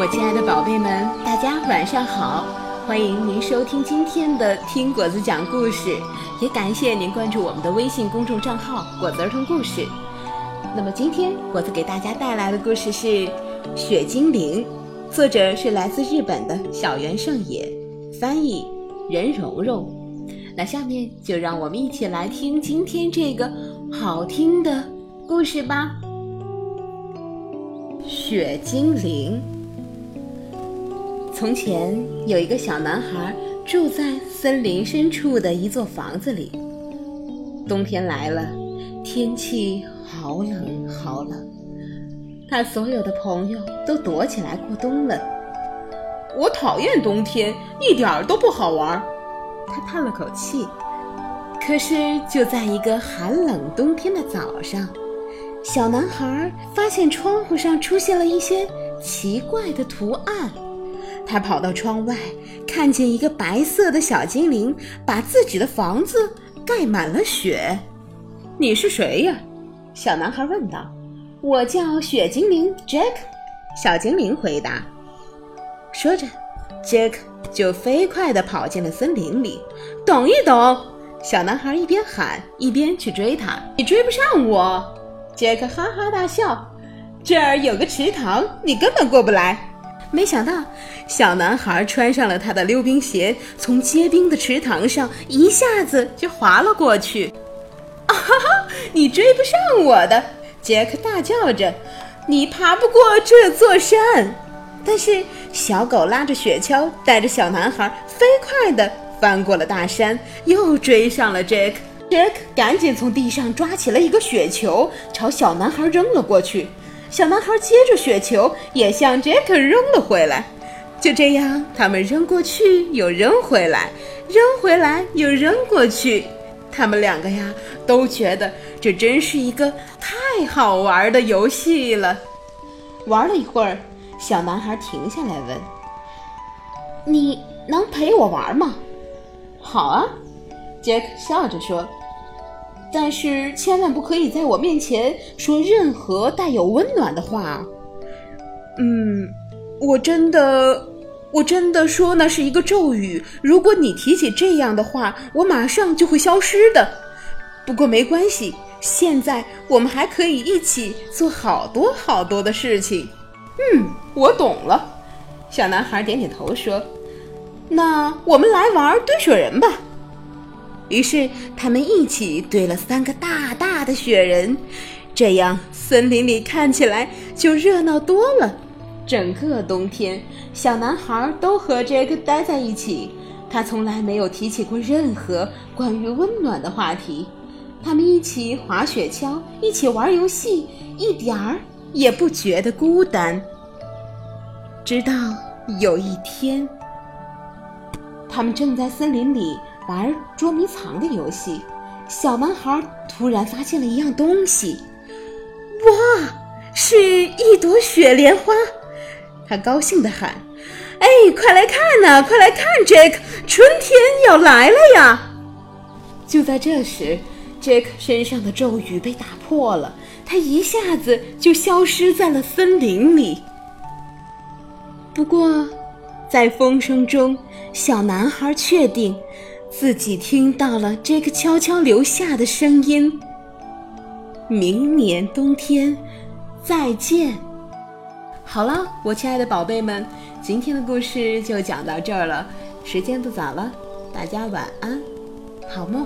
我亲爱的宝贝们，大家晚上好！欢迎您收听今天的听果子讲故事，也感谢您关注我们的微信公众账号“果子儿童故事”。那么今天果子给大家带来的故事是《雪精灵》，作者是来自日本的小原胜也，翻译任蓉蓉。那下面就让我们一起来听今天这个好听的故事吧。雪精灵。从前有一个小男孩住在森林深处的一座房子里。冬天来了，天气好冷好冷，他所有的朋友都躲起来过冬了。我讨厌冬天，一点儿都不好玩。他叹了口气。可是就在一个寒冷冬天的早上。小男孩发现窗户上出现了一些奇怪的图案，他跑到窗外，看见一个白色的小精灵把自己的房子盖满了雪。“你是谁呀？”小男孩问道。“我叫雪精灵 Jack。”小精灵回答。说着，Jack 就飞快地跑进了森林里。“等一等！”小男孩一边喊一边去追他。“你追不上我！”杰克哈哈大笑，这儿有个池塘，你根本过不来。没想到，小男孩穿上了他的溜冰鞋，从结冰的池塘上一下子就滑了过去。啊哈哈！你追不上我的！杰克大叫着：“你爬不过这座山。”但是小狗拉着雪橇，带着小男孩飞快地翻过了大山，又追上了杰克。杰克赶紧从地上抓起了一个雪球，朝小男孩扔了过去。小男孩接着雪球，也向杰克扔了回来。就这样，他们扔过去又扔回来，扔回来又扔过去。他们两个呀，都觉得这真是一个太好玩的游戏了。玩了一会儿，小男孩停下来问：“你能陪我玩吗？”“好啊。”杰克笑着说。但是千万不可以在我面前说任何带有温暖的话。嗯，我真的，我真的说那是一个咒语。如果你提起这样的话，我马上就会消失的。不过没关系，现在我们还可以一起做好多好多的事情。嗯，我懂了。小男孩点点头说：“那我们来玩堆雪人吧。”于是他们一起堆了三个大大的雪人，这样森林里看起来就热闹多了。整个冬天，小男孩都和杰克待在一起，他从来没有提起过任何关于温暖的话题。他们一起滑雪橇，一起玩游戏，一点儿也不觉得孤单。直到有一天，他们正在森林里。玩捉迷藏的游戏，小男孩突然发现了一样东西，哇，是一朵雪莲花！他高兴地喊：“哎，快来看呐，快来看，Jack，春天要来了呀！”就在这时，Jack 身上的咒语被打破了，他一下子就消失在了森林里。不过，在风声中，小男孩确定。自己听到了这个悄悄留下的声音。明年冬天，再见。好了，我亲爱的宝贝们，今天的故事就讲到这儿了。时间不早了，大家晚安，好梦。